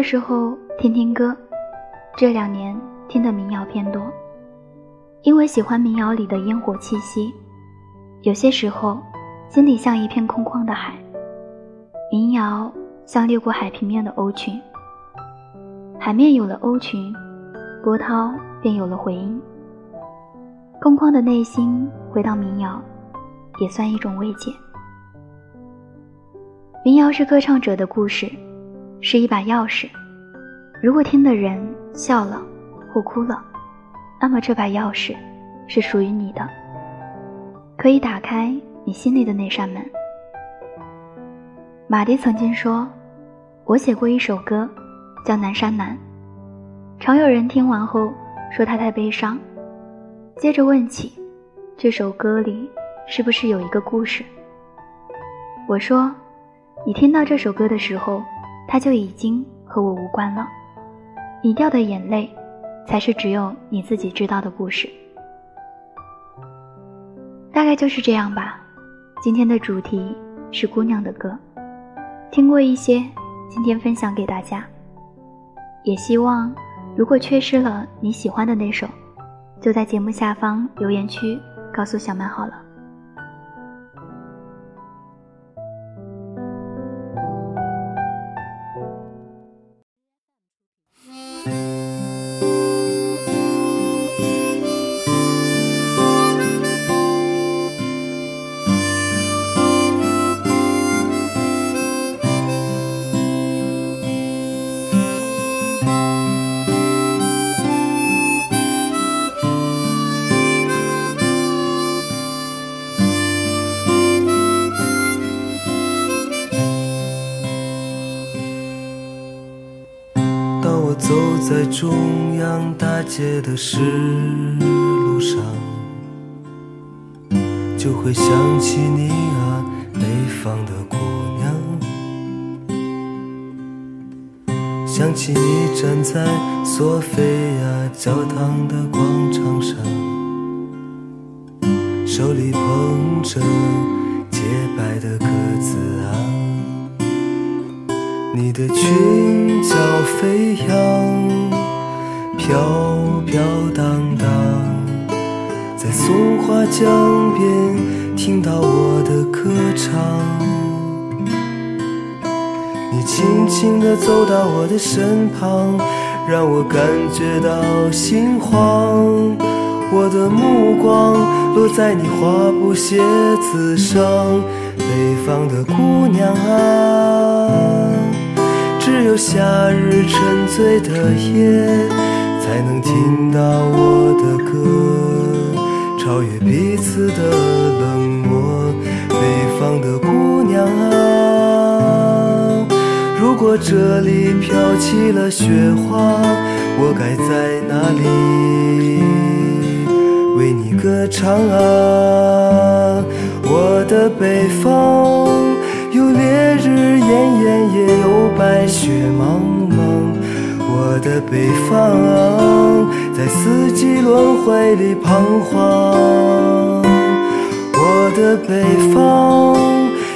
的时候听听歌，这两年听的民谣偏多，因为喜欢民谣里的烟火气息。有些时候，心里像一片空旷的海，民谣像掠过海平面的鸥群，海面有了鸥群，波涛便有了回音。空旷的内心回到民谣，也算一种慰藉。民谣是歌唱者的故事，是一把钥匙。如果听的人笑了或哭了，那么这把钥匙是属于你的，可以打开你心里的那扇门。马迪曾经说：“我写过一首歌，叫《南山南》，常有人听完后说他太悲伤。”接着问起，这首歌里是不是有一个故事？我说，你听到这首歌的时候，它就已经和我无关了。你掉的眼泪，才是只有你自己知道的故事。大概就是这样吧。今天的主题是姑娘的歌，听过一些，今天分享给大家。也希望，如果缺失了你喜欢的那首。就在节目下方留言区告诉小曼好了。在中央大街的石路上，就会想起你啊，北方的姑娘。想起你站在索菲亚教堂的广场上，手里捧着洁白的鸽子，你的裙角飞扬。飘飘荡荡，在松花江边听到我的歌唱。你轻轻地走到我的身旁，让我感觉到心慌。我的目光落在你花布鞋子上，北方的姑娘啊，只有夏日沉醉的夜。才能听到我的歌，超越彼此的冷漠。北方的姑娘啊，如果这里飘起了雪花，我该在哪里为你歌唱啊？我的北方烈日炎炎，也有白雪茫茫。我的北方，在四季轮回里彷徨。我的北方，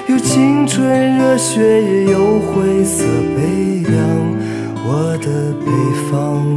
有青春热血，也有灰色悲凉。我的北方，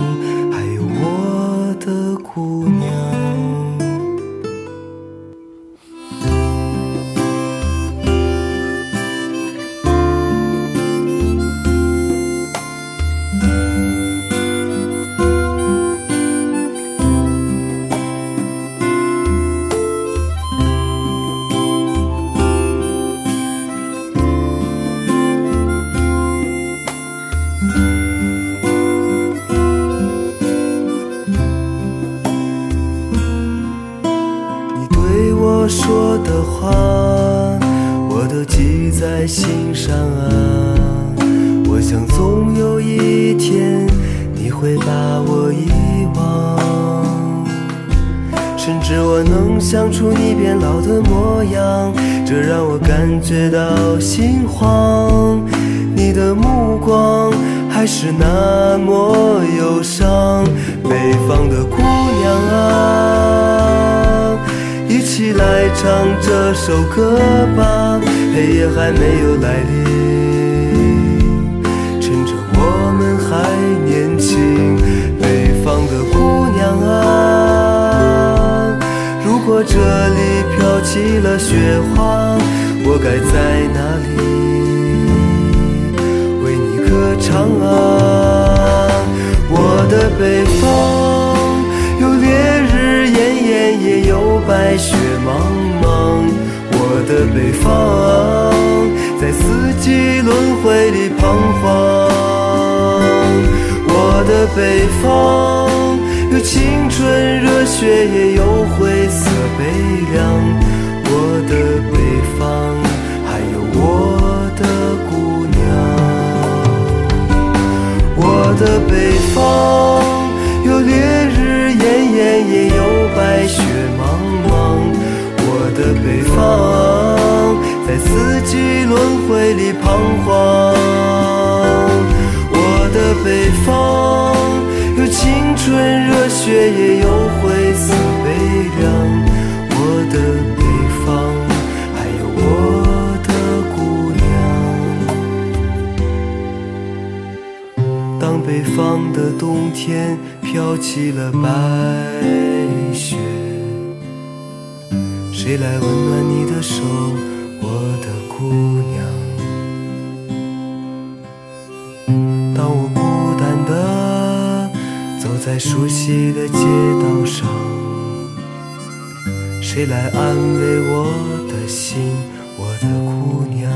我想总有一天你会把我遗忘，甚至我能想出你变老的模样，这让我感觉到心慌。你的目光还是那么忧伤，北方的姑娘啊，一起来唱这首歌吧。黑夜还没有来临，这里飘起了雪花，我该在哪里为你歌唱啊？我的北方有烈日炎炎，也有白雪茫茫。我的北方在四季轮回里彷徨。我的北方有青春热血，也有灰色悲凉。我的北方还有我的姑娘。我的北方有烈日炎炎，也有白雪茫茫。我的北方在四季轮回里彷徨。我的北方春热血，也有灰色悲凉。我的北方还有我的姑娘。当北方的冬天飘起了白雪，谁来温暖你的手，在熟悉的街道上，谁来安慰我的心，我的姑娘？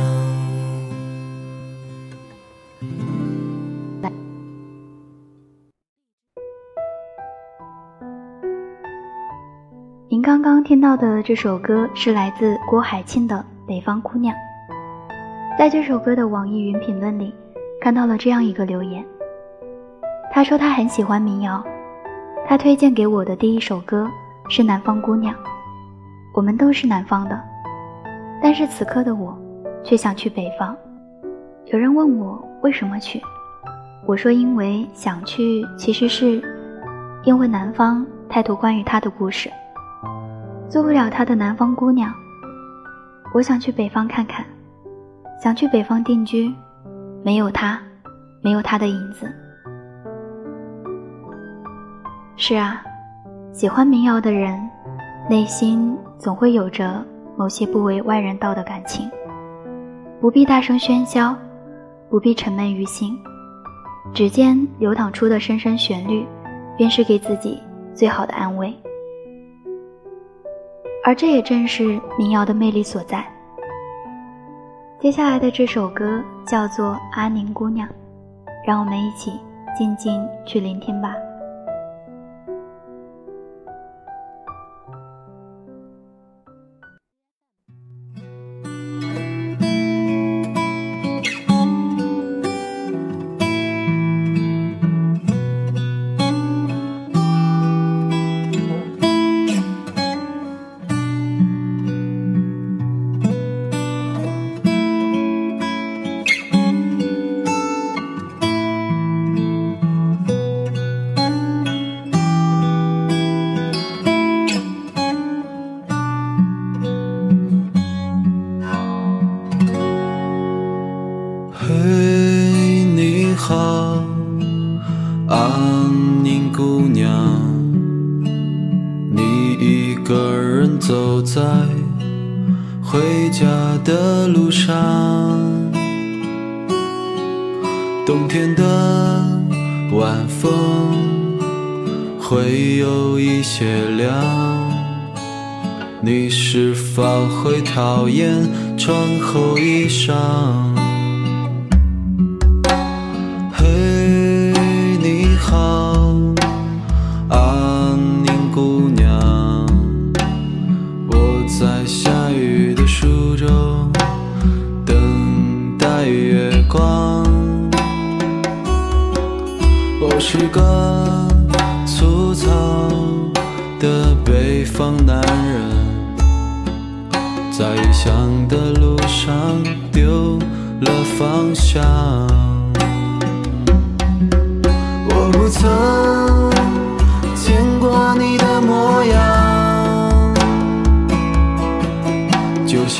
您刚刚听到的这首歌是来自郭海庆的《北方姑娘》。在这首歌的网易云评论里，看到了这样一个留言。他说他很喜欢民谣，他推荐给我的第一首歌是《南方姑娘》。我们都是南方的，但是此刻的我却想去北方。有人问我为什么去，我说因为想去，其实是因为南方太多关于他的故事。做不了他的南方姑娘，我想去北方看看，想去北方定居，没有他，没有他的影子。是啊，喜欢民谣的人，内心总会有着某些不为外人道的感情。不必大声喧嚣，不必沉闷于心，指尖流淌出的深深旋律，便是给自己最好的安慰。而这也正是民谣的魅力所在。接下来的这首歌叫做《阿宁姑娘》，让我们一起静静去聆听吧。会讨厌穿厚衣裳？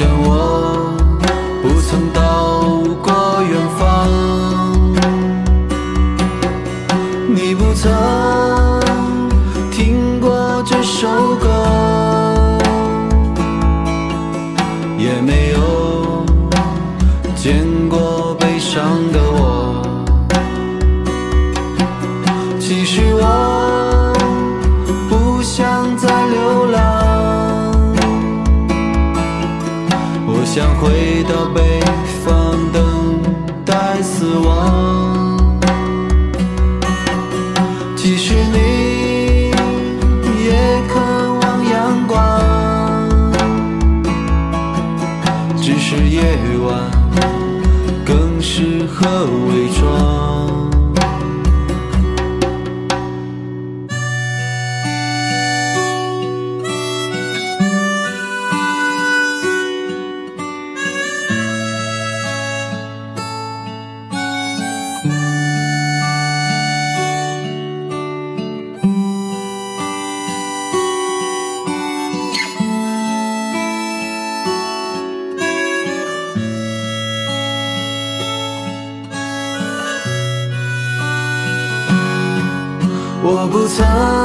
像我。死亡。其实你也渴望阳光只是夜晚更适合微曾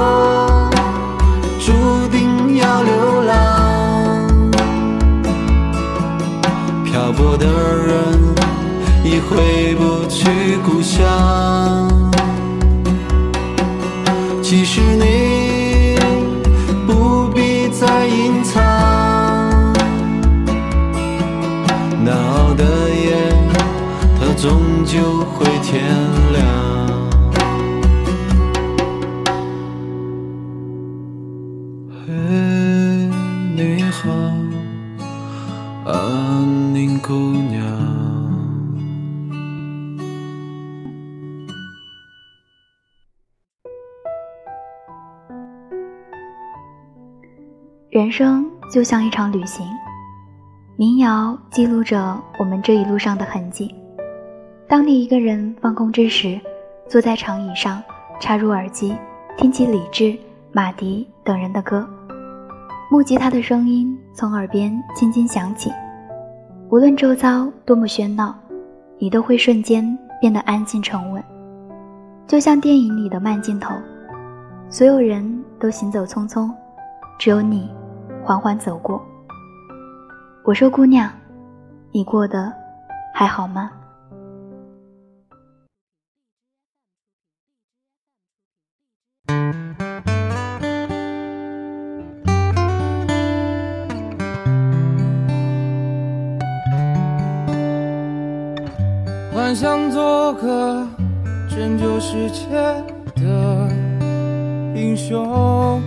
我注定要流浪，漂泊的人已回不去故乡。其实你不必再隐藏，难熬的夜，它终究会天人生就像一场旅行，民谣记录着我们这一路上的痕迹。当你一个人放空之时，坐在长椅上，插入耳机，听起李志、马迪等人的歌，木吉他的声音从耳边轻轻响起。无论周遭多么喧闹，你都会瞬间变得安静沉稳，就像电影里的慢镜头，所有人都行走匆匆，只有你缓缓走过。我说：“姑娘，你过得还好吗？”幻想做个拯救世界的英雄，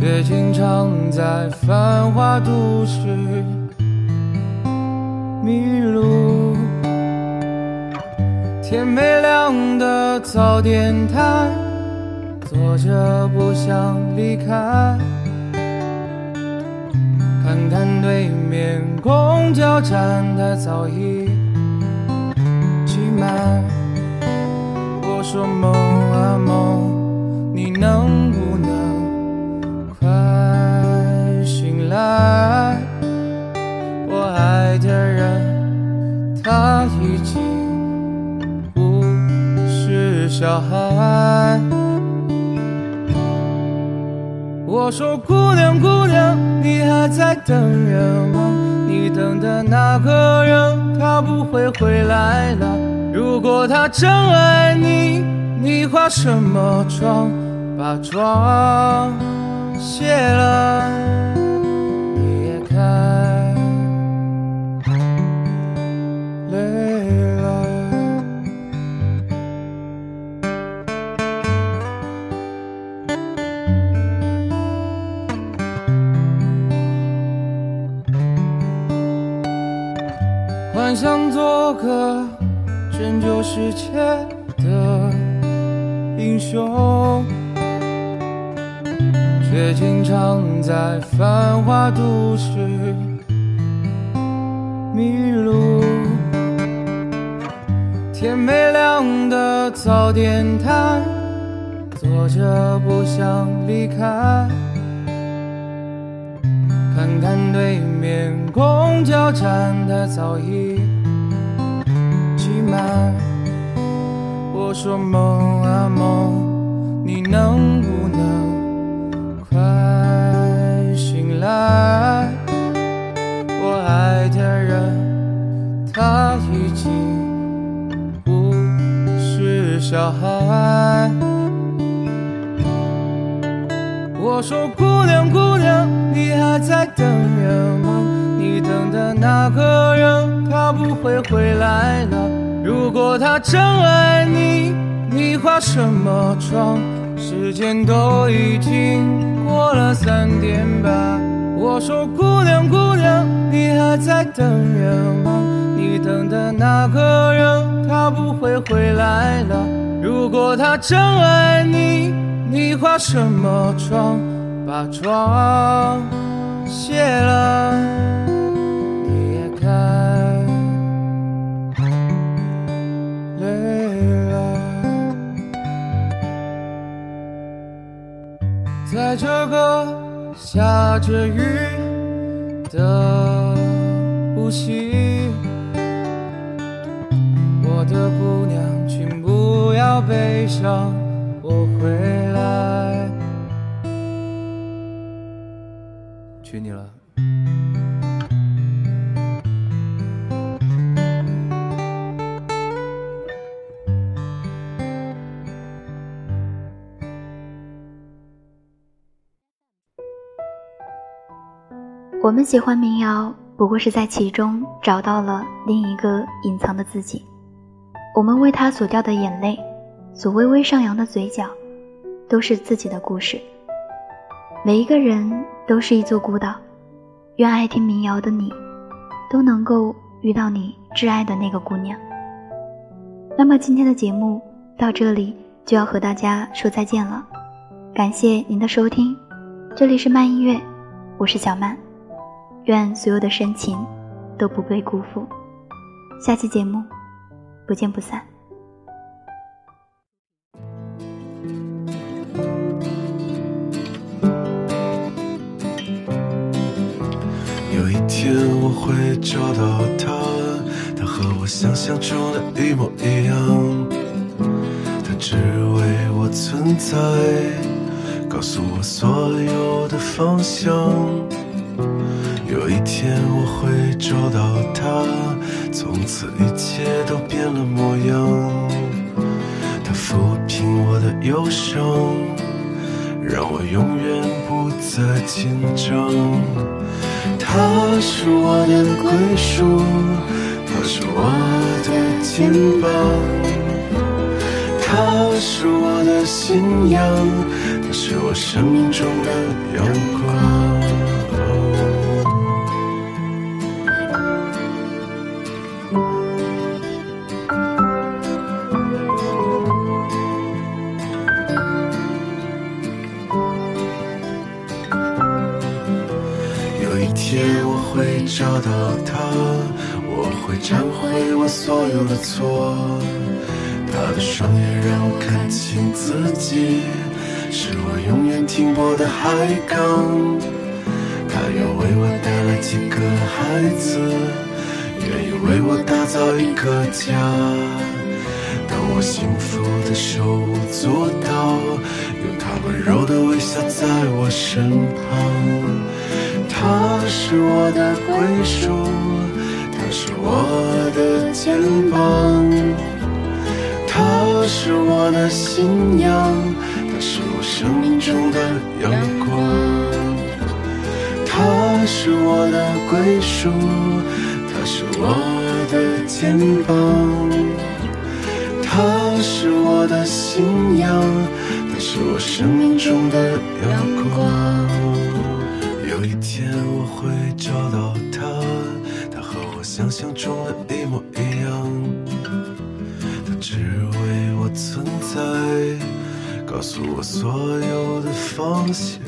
却经常在繁华都市迷路。天没亮的早点摊，坐着不想离开。看看对面公交站，它早已挤满。我说梦啊梦，你能不来？我爱的人，他已经不是小孩。我说姑娘姑娘，你还在等人吗？你等的那个人，他不会回来了。如果他真爱你，你化什么妆？把妆卸了，幻想做个拯救世界的英雄，却经常在繁华都市迷路。天没亮的早点摊，坐着不想离开。看看对面公交站台早已挤满，我说梦啊梦，你能不能快醒来？我爱的人，他已经不是小孩。我说姑娘姑娘，你还在等人吗？你等的那个人他不会回来了。如果他真爱你，你化什么妆？时间都已经过了三点半。我说姑娘姑娘，你还在等人吗？你等的那个人他不会回来了。如果他真爱你，你化什么妆？把妆卸了，你也该累了。在这个下着雨的无锡，我的姑娘，请不要悲伤，我们喜欢民谣，不过是在其中找到了另一个隐藏的自己。我们为他所掉的眼泪，所微微上扬的嘴角，都是自己的故事。每一个人都是一座孤岛，愿爱听民谣的你，都能够遇到你挚爱的那个姑娘。那么今天的节目到这里就要和大家说再见了，感谢您的收听，这里是慢音乐，我是小曼。愿所有的深情都不被辜负。下期节目不见不散。有一天我会找到他，他和我想象中的一模一样。他只为我存在，告诉我所有的方向。有一天我会找到他，从此一切都变了模样。他抚平我的忧伤，让我永远不再紧张。他是我的归属，他是我的肩膀，他是我的信仰，他是我生命中的阳光。所有的错。他的双眼让我看清自己，是我永远停泊的海港。他要为我带来几个孩子，愿意为我打造一个家。当我幸福的手舞足蹈，有他温柔的微笑在我身旁。他是我的归属，是我的肩膀，他是我的信仰，他是我生命中的阳光。他是我的归属，他是我的肩膀，他是我的信仰，他是我生命中的阳光。有一天我会找到他，想象中的一模一样。它只为我存在，告诉我所有的方向。